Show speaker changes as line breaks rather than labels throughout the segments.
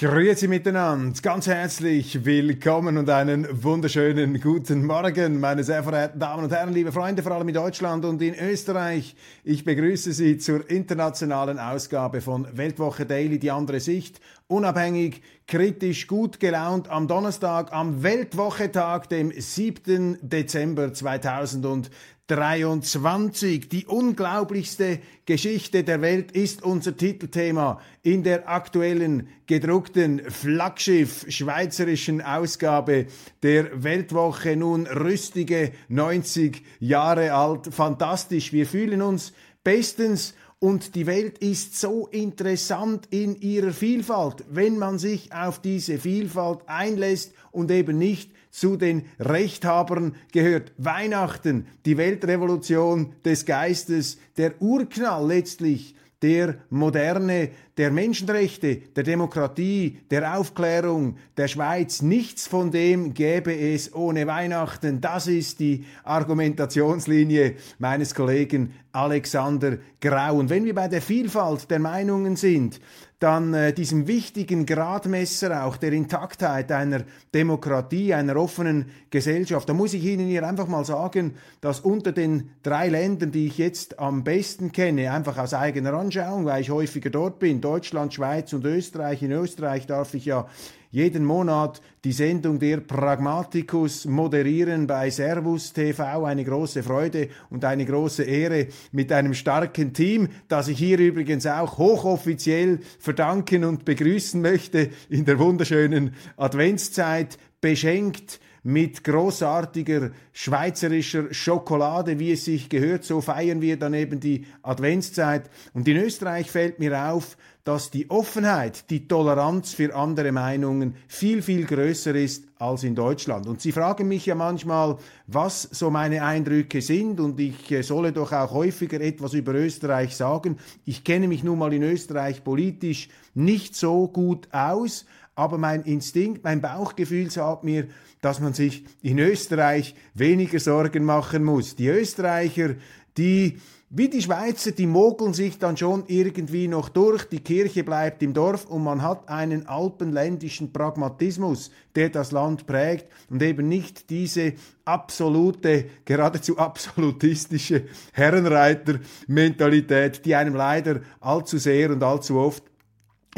Grüezi miteinander, ganz herzlich willkommen und einen wunderschönen guten Morgen, meine sehr verehrten Damen und Herren, liebe Freunde, vor allem in Deutschland und in Österreich. Ich begrüße Sie zur internationalen Ausgabe von Weltwoche Daily, die andere Sicht, unabhängig, kritisch, gut gelaunt am Donnerstag, am Weltwochetag, dem 7. Dezember 2000 23. Die unglaublichste Geschichte der Welt ist unser Titelthema in der aktuellen gedruckten Flaggschiff schweizerischen Ausgabe der Weltwoche. Nun rüstige 90 Jahre alt. Fantastisch. Wir fühlen uns bestens und die Welt ist so interessant in ihrer Vielfalt, wenn man sich auf diese Vielfalt einlässt und eben nicht zu den Rechthabern gehört. Weihnachten, die Weltrevolution des Geistes, der Urknall letztlich der Moderne, der Menschenrechte, der Demokratie, der Aufklärung der Schweiz. Nichts von dem gäbe es ohne Weihnachten. Das ist die Argumentationslinie meines Kollegen Alexander Grau. Und wenn wir bei der Vielfalt der Meinungen sind, dann äh, diesem wichtigen Gradmesser auch der Intaktheit einer Demokratie, einer offenen Gesellschaft. Da muss ich Ihnen hier einfach mal sagen, dass unter den drei Ländern, die ich jetzt am besten kenne, einfach aus eigener Anschauung, weil ich häufiger dort bin, Deutschland, Schweiz und Österreich. In Österreich darf ich ja jeden Monat die Sendung der Pragmaticus moderieren bei Servus TV. Eine große Freude und eine große Ehre mit einem starken Team, das ich hier übrigens auch hochoffiziell verdanken und begrüßen möchte in der wunderschönen Adventszeit, beschenkt mit großartiger schweizerischer Schokolade, wie es sich gehört. So feiern wir dann eben die Adventszeit. Und in Österreich fällt mir auf, dass die Offenheit, die Toleranz für andere Meinungen viel, viel größer ist als in Deutschland. Und Sie fragen mich ja manchmal, was so meine Eindrücke sind und ich äh, solle doch auch häufiger etwas über Österreich sagen. Ich kenne mich nun mal in Österreich politisch nicht so gut aus, aber mein Instinkt, mein Bauchgefühl sagt mir, dass man sich in Österreich weniger Sorgen machen muss. Die Österreicher, die wie die Schweizer, die mogeln sich dann schon irgendwie noch durch, die Kirche bleibt im Dorf und man hat einen alpenländischen Pragmatismus, der das Land prägt und eben nicht diese absolute, geradezu absolutistische Herrenreiter-Mentalität, die einem leider allzu sehr und allzu oft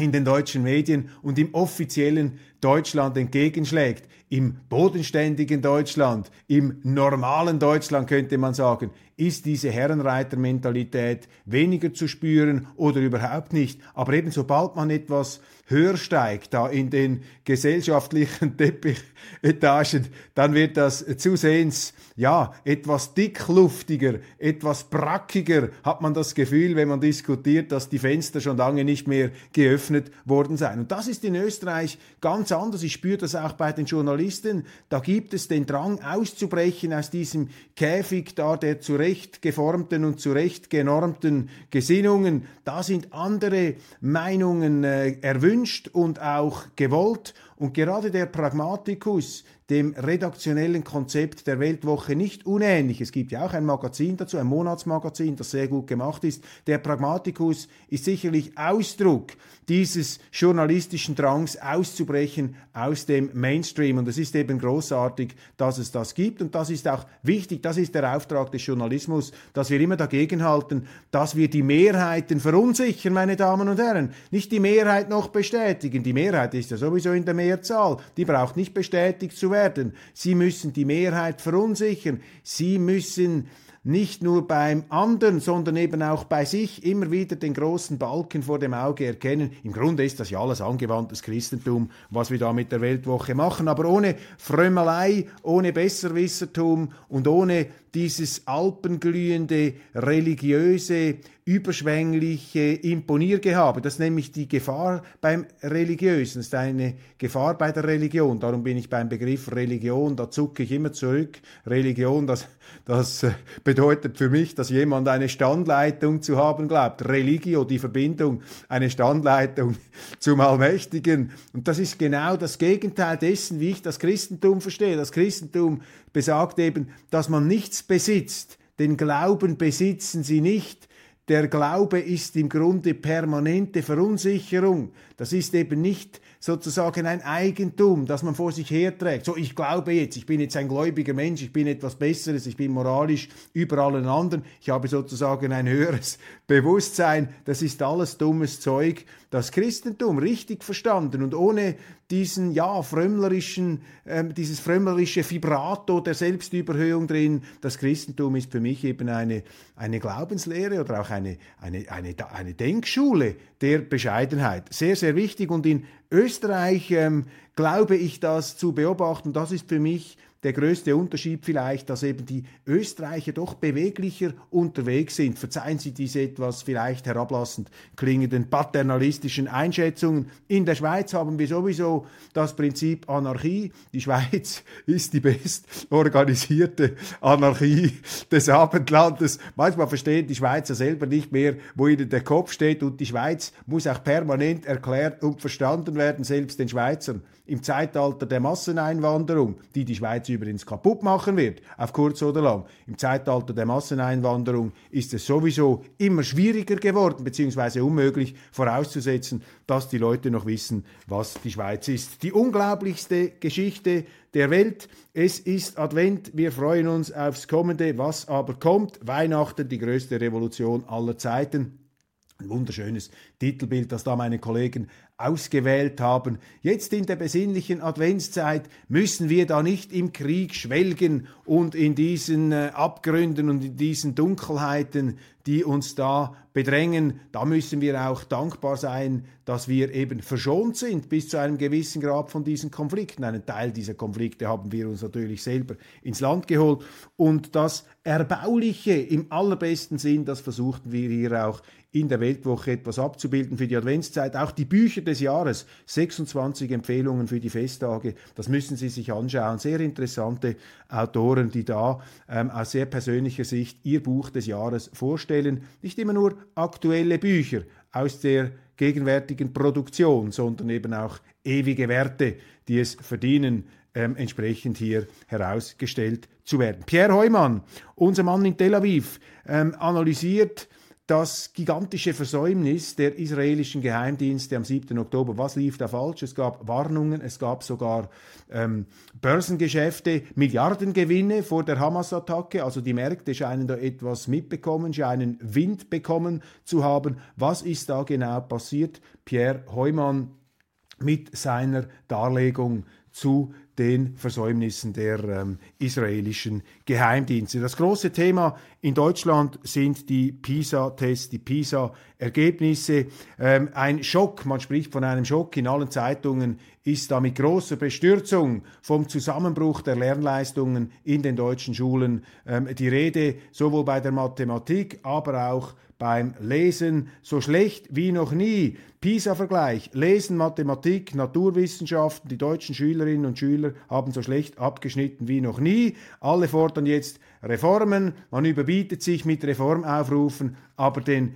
in den deutschen Medien und im offiziellen Deutschland entgegenschlägt. Im bodenständigen Deutschland, im normalen Deutschland könnte man sagen, ist diese Herrenreitermentalität weniger zu spüren oder überhaupt nicht. Aber eben sobald man etwas höher steigt, da in den gesellschaftlichen Teppichetagen, dann wird das zusehends, ja, etwas dickluftiger, etwas brackiger, hat man das Gefühl, wenn man diskutiert, dass die Fenster schon lange nicht mehr geöffnet worden seien. Und das ist in Österreich ganz anders. Ich spüre das auch bei den Journalisten. Da gibt es den Drang auszubrechen aus diesem Käfig da, der zurecht geformten und zurecht genormten Gesinnungen. Da sind andere Meinungen äh, erwünscht und auch gewollt. Und gerade der Pragmatikus, dem redaktionellen Konzept der Weltwoche nicht unähnlich. Es gibt ja auch ein Magazin dazu, ein Monatsmagazin, das sehr gut gemacht ist. Der Pragmatikus ist sicherlich Ausdruck dieses journalistischen Drangs auszubrechen aus dem Mainstream. Und es ist eben großartig, dass es das gibt. Und das ist auch wichtig, das ist der Auftrag des Journalismus, dass wir immer dagegenhalten, dass wir die Mehrheiten verunsichern, meine Damen und Herren. Nicht die Mehrheit noch bestätigen. Die Mehrheit ist ja sowieso in der Mehrzahl. Die braucht nicht bestätigt zu werden. Sie müssen die Mehrheit verunsichern. Sie müssen nicht nur beim anderen, sondern eben auch bei sich immer wieder den großen Balken vor dem Auge erkennen. Im Grunde ist das ja alles angewandtes Christentum, was wir da mit der Weltwoche machen, aber ohne Frömmelei, ohne Besserwissertum und ohne dieses alpenglühende, religiöse, überschwängliche Imponiergehabe. Das ist nämlich die Gefahr beim Religiösen. Das ist eine Gefahr bei der Religion. Darum bin ich beim Begriff Religion, da zucke ich immer zurück. Religion, das, das äh, bedeutet für mich, dass jemand eine Standleitung zu haben glaubt. Religio, die Verbindung, eine Standleitung zum Allmächtigen. Und das ist genau das Gegenteil dessen, wie ich das Christentum verstehe. Das Christentum besagt eben, dass man nichts besitzt. Den Glauben besitzen sie nicht. Der Glaube ist im Grunde permanente Verunsicherung. Das ist eben nicht sozusagen ein Eigentum, das man vor sich herträgt. So, ich glaube jetzt, ich bin jetzt ein gläubiger Mensch, ich bin etwas Besseres, ich bin moralisch über allen anderen, ich habe sozusagen ein höheres Bewusstsein. Das ist alles dummes Zeug. Das Christentum richtig verstanden und ohne diesen ja frömmlerischen, äh, dieses frömmlerische Vibrato der Selbstüberhöhung drin. Das Christentum ist für mich eben eine, eine Glaubenslehre oder auch eine, eine, eine, eine Denkschule der Bescheidenheit. Sehr, sehr wichtig und in Österreich ähm, glaube ich das zu beobachten. Das ist für mich der größte Unterschied vielleicht, dass eben die Österreicher doch beweglicher unterwegs sind. Verzeihen Sie diese etwas vielleicht herablassend klingenden paternalistischen Einschätzungen. In der Schweiz haben wir sowieso das Prinzip Anarchie. Die Schweiz ist die best organisierte Anarchie des Abendlandes. Manchmal verstehen die Schweizer selber nicht mehr, wo ihnen der Kopf steht und die Schweiz muss auch permanent erklärt und verstanden werden, selbst den Schweizern im Zeitalter der Masseneinwanderung, die die Schweiz übrigens kaputt machen wird, auf kurz oder lang. Im Zeitalter der Masseneinwanderung ist es sowieso immer schwieriger geworden, beziehungsweise unmöglich vorauszusetzen, dass die Leute noch wissen, was die Schweiz ist. Die unglaublichste Geschichte der Welt. Es ist Advent, wir freuen uns aufs Kommende, was aber kommt. Weihnachten, die größte Revolution aller Zeiten. Ein wunderschönes Titelbild, das da meine Kollegen ausgewählt haben. Jetzt in der besinnlichen Adventszeit müssen wir da nicht im Krieg schwelgen und in diesen äh, Abgründen und in diesen Dunkelheiten, die uns da bedrängen. Da müssen wir auch dankbar sein, dass wir eben verschont sind bis zu einem gewissen Grad von diesen Konflikten. Einen Teil dieser Konflikte haben wir uns natürlich selber ins Land geholt. Und das Erbauliche im allerbesten Sinn, das versuchten wir hier auch in der Weltwoche etwas abzubilden für die Adventszeit. Auch die Bücher des Jahres, 26 Empfehlungen für die Festtage, das müssen Sie sich anschauen. Sehr interessante Autoren, die da ähm, aus sehr persönlicher Sicht ihr Buch des Jahres vorstellen. Nicht immer nur aktuelle Bücher aus der gegenwärtigen Produktion, sondern eben auch ewige Werte, die es verdienen, ähm, entsprechend hier herausgestellt zu werden. Pierre Heumann, unser Mann in Tel Aviv, ähm, analysiert das gigantische Versäumnis der israelischen Geheimdienste am 7. Oktober. Was lief da falsch? Es gab Warnungen, es gab sogar ähm, Börsengeschäfte, Milliardengewinne vor der Hamas-Attacke. Also die Märkte scheinen da etwas mitbekommen, scheinen Wind bekommen zu haben. Was ist da genau passiert? Pierre Heumann mit seiner Darlegung zu den Versäumnissen der ähm, israelischen Geheimdienste. Das große Thema in Deutschland sind die PISA-Tests, die PISA-Ergebnisse. Ähm, ein Schock, man spricht von einem Schock in allen Zeitungen, ist da mit großer Bestürzung vom Zusammenbruch der Lernleistungen in den deutschen Schulen ähm, die Rede, sowohl bei der Mathematik, aber auch beim Lesen so schlecht wie noch nie. PISA-Vergleich, Lesen, Mathematik, Naturwissenschaften, die deutschen Schülerinnen und Schüler haben so schlecht abgeschnitten wie noch nie. Alle fordern jetzt Reformen, man überbietet sich mit Reformaufrufen, aber den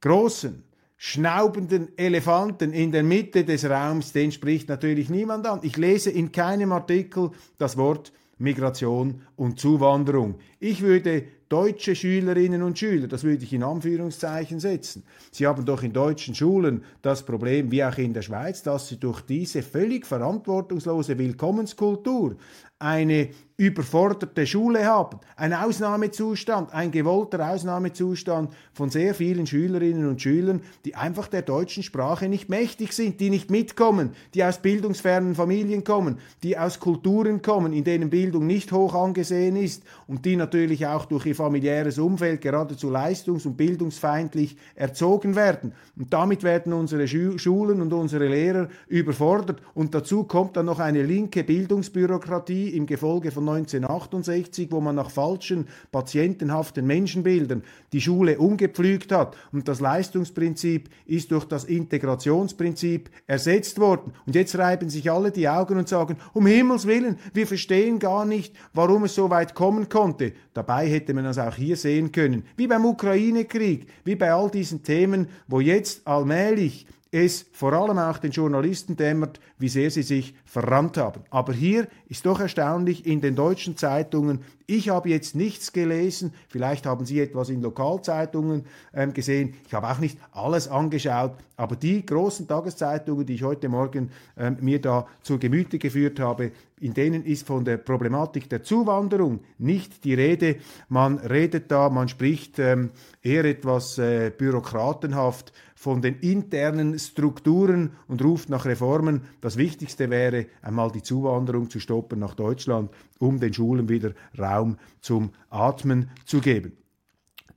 großen, schnaubenden Elefanten in der Mitte des Raums, den spricht natürlich niemand an. Ich lese in keinem Artikel das Wort Migration und Zuwanderung. Ich würde deutsche Schülerinnen und Schüler, das würde ich in Anführungszeichen setzen. Sie haben doch in deutschen Schulen das Problem, wie auch in der Schweiz, dass sie durch diese völlig verantwortungslose Willkommenskultur eine überforderte Schule haben, ein Ausnahmezustand, ein gewollter Ausnahmezustand von sehr vielen Schülerinnen und Schülern, die einfach der deutschen Sprache nicht mächtig sind, die nicht mitkommen, die aus bildungsfernen Familien kommen, die aus Kulturen kommen, in denen Bildung nicht hoch angesehen ist und die natürlich auch durch ihr familiäres Umfeld geradezu leistungs- und bildungsfeindlich erzogen werden. Und damit werden unsere Schulen und unsere Lehrer überfordert. Und dazu kommt dann noch eine linke Bildungsbürokratie im Gefolge von 1968, wo man nach falschen, patientenhaften Menschenbildern die Schule umgepflügt hat. Und das Leistungsprinzip ist durch das Integrationsprinzip ersetzt worden. Und jetzt reiben sich alle die Augen und sagen, um Himmels Willen, wir verstehen gar nicht, warum es so weit kommen konnte. Dabei hätte man das auch hier sehen können. Wie beim Ukraine-Krieg, wie bei all diesen Themen, wo jetzt allmählich es vor allem auch den Journalisten dämmert, wie sehr sie sich verrannt haben. Aber hier ist doch erstaunlich in den deutschen Zeitungen, ich habe jetzt nichts gelesen, vielleicht haben Sie etwas in Lokalzeitungen ähm, gesehen, ich habe auch nicht alles angeschaut, aber die großen Tageszeitungen, die ich heute Morgen ähm, mir da zur Gemüte geführt habe, in denen ist von der Problematik der Zuwanderung nicht die Rede. Man redet da, man spricht ähm, eher etwas äh, bürokratenhaft von den internen Strukturen und ruft nach Reformen. Das Wichtigste wäre einmal die Zuwanderung zu stoppen nach Deutschland, um den Schulen wieder Raum zum Atmen zu geben.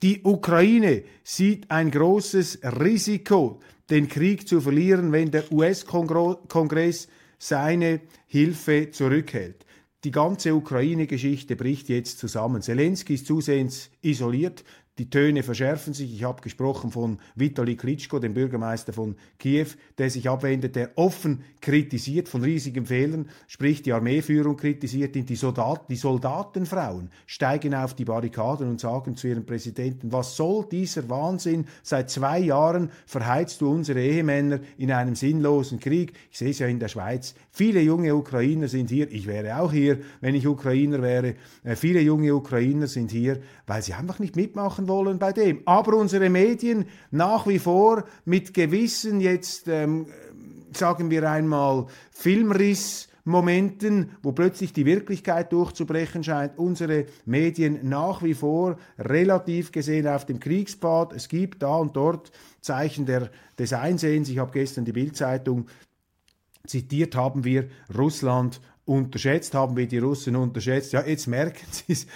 Die Ukraine sieht ein großes Risiko, den Krieg zu verlieren, wenn der US-Kongress seine Hilfe zurückhält. Die ganze Ukraine-Geschichte bricht jetzt zusammen. Zelensky ist zusehends isoliert. Die Töne verschärfen sich. Ich habe gesprochen von Vitali Klitschko, dem Bürgermeister von Kiew, der sich abwendet, der offen kritisiert von riesigen Fehlern, sprich die Armeeführung kritisiert. Die, Soldat, die Soldatenfrauen steigen auf die Barrikaden und sagen zu ihrem Präsidenten, was soll dieser Wahnsinn? Seit zwei Jahren verheizt du unsere Ehemänner in einem sinnlosen Krieg. Ich sehe es ja in der Schweiz. Viele junge Ukrainer sind hier. Ich wäre auch hier, wenn ich Ukrainer wäre. Äh, viele junge Ukrainer sind hier, weil sie einfach nicht mitmachen wollen bei dem. Aber unsere Medien nach wie vor mit gewissen jetzt, ähm, sagen wir einmal, Filmriss, Momenten, wo plötzlich die Wirklichkeit durchzubrechen scheint, unsere Medien nach wie vor relativ gesehen auf dem Kriegspfad. Es gibt da und dort Zeichen der, des Einsehens. Ich habe gestern die Bildzeitung zitiert, haben wir Russland unterschätzt, haben wir die Russen unterschätzt. Ja, jetzt merken Sie es,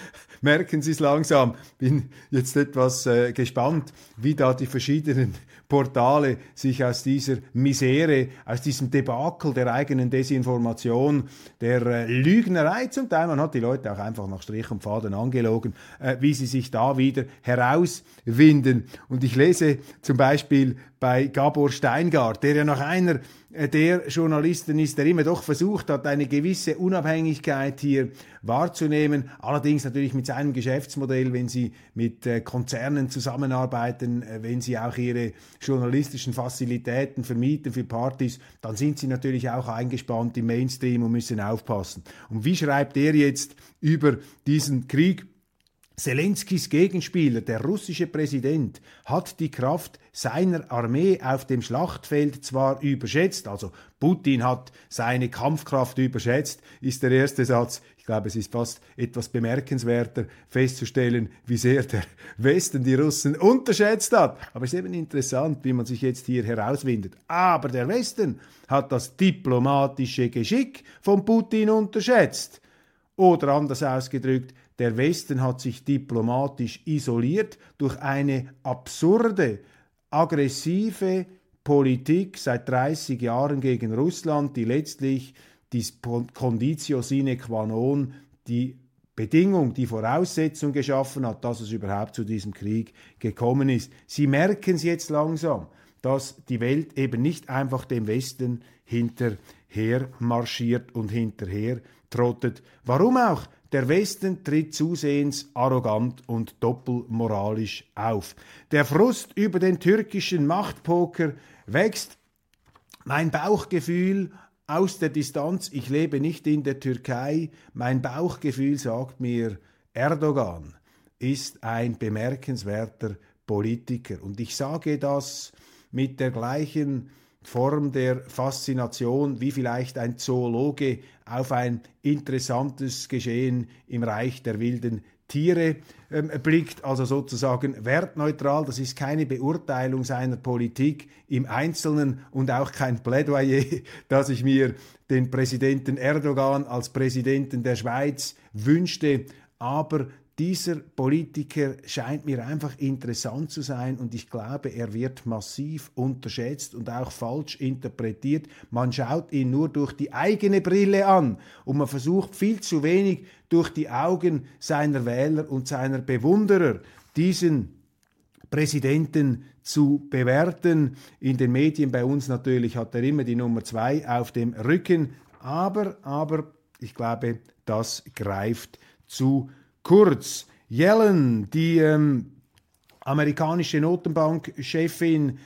merken Sie langsam. Bin jetzt etwas äh, gespannt, wie da die verschiedenen Portale sich aus dieser Misere, aus diesem Debakel der eigenen Desinformation, der äh, Lügnerei zum Teil, man hat die Leute auch einfach nach Strich und Faden angelogen, äh, wie sie sich da wieder herauswinden. Und ich lese zum Beispiel bei Gabor Steingart, der ja nach einer der Journalisten ist, der immer doch versucht hat, eine gewisse Unabhängigkeit hier wahrzunehmen. Allerdings natürlich mit seinem Geschäftsmodell, wenn Sie mit äh, Konzernen zusammenarbeiten, äh, wenn Sie auch Ihre journalistischen Fazilitäten vermieten für Partys, dann sind Sie natürlich auch eingespannt im Mainstream und müssen aufpassen. Und wie schreibt er jetzt über diesen Krieg? Zelenskis Gegenspieler, der russische Präsident, hat die Kraft seiner Armee auf dem Schlachtfeld zwar überschätzt, also Putin hat seine Kampfkraft überschätzt, ist der erste Satz. Ich glaube, es ist fast etwas bemerkenswerter festzustellen, wie sehr der Westen die Russen unterschätzt hat. Aber es ist eben interessant, wie man sich jetzt hier herauswindet. Aber der Westen hat das diplomatische Geschick von Putin unterschätzt. Oder anders ausgedrückt, der Westen hat sich diplomatisch isoliert durch eine absurde, aggressive Politik seit 30 Jahren gegen Russland, die letztlich die Conditio sine qua non, die Bedingung, die Voraussetzung geschaffen hat, dass es überhaupt zu diesem Krieg gekommen ist. Sie merken es jetzt langsam, dass die Welt eben nicht einfach dem Westen hinterher marschiert und hinterher trottet. Warum auch? Der Westen tritt zusehends arrogant und doppelmoralisch auf. Der Frust über den türkischen Machtpoker wächst. Mein Bauchgefühl aus der Distanz, ich lebe nicht in der Türkei, mein Bauchgefühl sagt mir, Erdogan ist ein bemerkenswerter Politiker. Und ich sage das mit der gleichen Form der Faszination, wie vielleicht ein Zoologe auf ein interessantes Geschehen im Reich der wilden Tiere ähm, blickt, also sozusagen wertneutral. Das ist keine Beurteilung seiner Politik im Einzelnen und auch kein Plädoyer, dass ich mir den Präsidenten Erdogan als Präsidenten der Schweiz wünschte. Aber dieser Politiker scheint mir einfach interessant zu sein und ich glaube, er wird massiv unterschätzt und auch falsch interpretiert. Man schaut ihn nur durch die eigene Brille an und man versucht viel zu wenig durch die Augen seiner Wähler und seiner Bewunderer diesen Präsidenten zu bewerten. In den Medien bei uns natürlich hat er immer die Nummer zwei auf dem Rücken, aber, aber ich glaube, das greift zu kurz. Yellen, die ähm, amerikanische Notenbankchefin,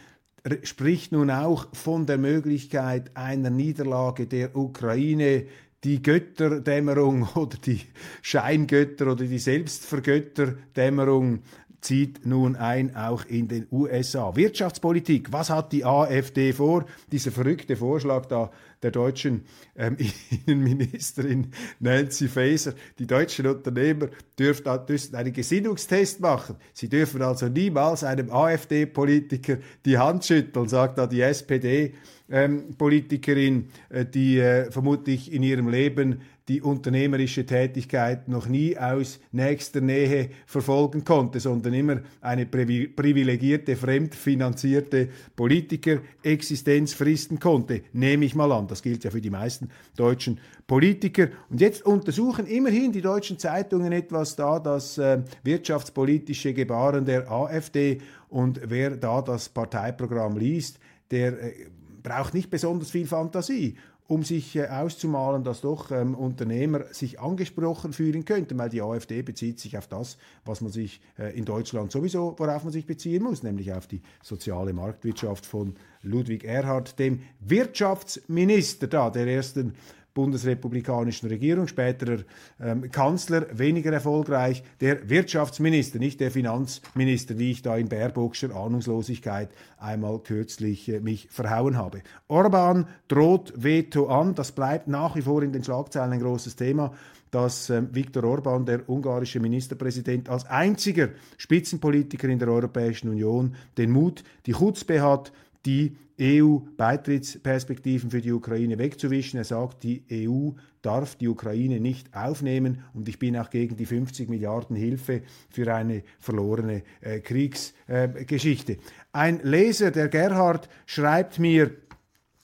spricht nun auch von der Möglichkeit einer Niederlage der Ukraine. Die Götterdämmerung oder die Scheingötter oder die Selbstvergötterdämmerung zieht nun ein, auch in den USA. Wirtschaftspolitik, was hat die AfD vor? Dieser verrückte Vorschlag da der deutschen ähm, Innenministerin Nancy Faeser. Die deutschen Unternehmer dürfen, einen Gesinnungstest machen. Sie dürfen also niemals einem AfD-Politiker die Hand schütteln, sagt da die SPD ähm, Politikerin, äh, die äh, vermutlich in ihrem Leben die unternehmerische Tätigkeit noch nie aus nächster Nähe verfolgen konnte, sondern immer eine privilegierte, fremdfinanzierte Politiker-Existenz fristen konnte, nehme ich mal an. Das gilt ja für die meisten deutschen Politiker. Und jetzt untersuchen immerhin die deutschen Zeitungen etwas da, das äh, wirtschaftspolitische Gebaren der AfD. Und wer da das Parteiprogramm liest, der äh, braucht nicht besonders viel Fantasie, um sich äh, auszumalen, dass doch ähm, Unternehmer sich angesprochen fühlen könnten, weil die AfD bezieht sich auf das, was man sich äh, in Deutschland sowieso, worauf man sich beziehen muss, nämlich auf die soziale Marktwirtschaft von Ludwig Erhard, dem Wirtschaftsminister da der ersten bundesrepublikanischen Regierung, späterer ähm, Kanzler, weniger erfolgreich, der Wirtschaftsminister, nicht der Finanzminister, wie ich da in Baerbockscher Ahnungslosigkeit einmal kürzlich äh, mich verhauen habe. Orban droht Veto an, das bleibt nach wie vor in den Schlagzeilen ein großes Thema dass äh, Viktor Orban, der ungarische Ministerpräsident, als einziger Spitzenpolitiker in der Europäischen Union den Mut, die Chutzpe hat, die EU-Beitrittsperspektiven für die Ukraine wegzuwischen. Er sagt, die EU darf die Ukraine nicht aufnehmen und ich bin auch gegen die 50 Milliarden Hilfe für eine verlorene äh, Kriegsgeschichte. Äh, Ein Leser, der Gerhard, schreibt mir,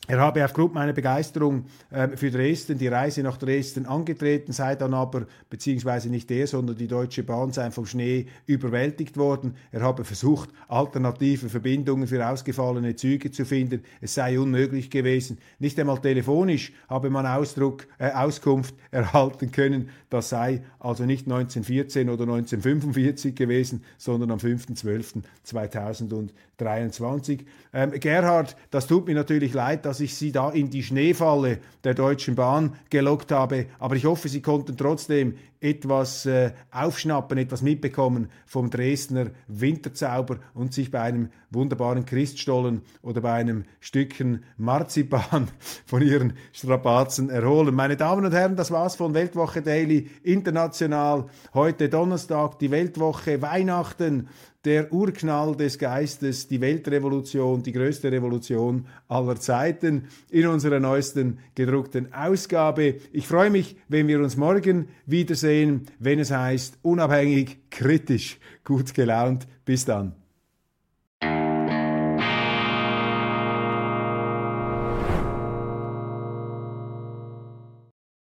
er habe aufgrund meiner Begeisterung äh, für Dresden die Reise nach Dresden angetreten, sei dann aber, beziehungsweise nicht er, sondern die Deutsche Bahn sei vom Schnee überwältigt worden. Er habe versucht, alternative Verbindungen für ausgefallene Züge zu finden. Es sei unmöglich gewesen. Nicht einmal telefonisch habe man Ausdruck, äh, Auskunft erhalten können. Das sei also nicht 1914 oder 1945 gewesen, sondern am 5.12.2023. Ähm, Gerhard, das tut mir natürlich leid, dass ich Sie da in die Schneefalle der Deutschen Bahn gelockt habe. Aber ich hoffe, Sie konnten trotzdem etwas äh, aufschnappen, etwas mitbekommen vom Dresdner Winterzauber und sich bei einem wunderbaren Christstollen oder bei einem Stückchen Marzipan von ihren Strapazen erholen. Meine Damen und Herren, das war's von Weltwoche Daily International. Heute Donnerstag, die Weltwoche Weihnachten der Urknall des Geistes, die Weltrevolution, die größte Revolution aller Zeiten in unserer neuesten gedruckten Ausgabe. Ich freue mich, wenn wir uns morgen wiedersehen, wenn es heißt unabhängig, kritisch, gut gelaunt. Bis dann.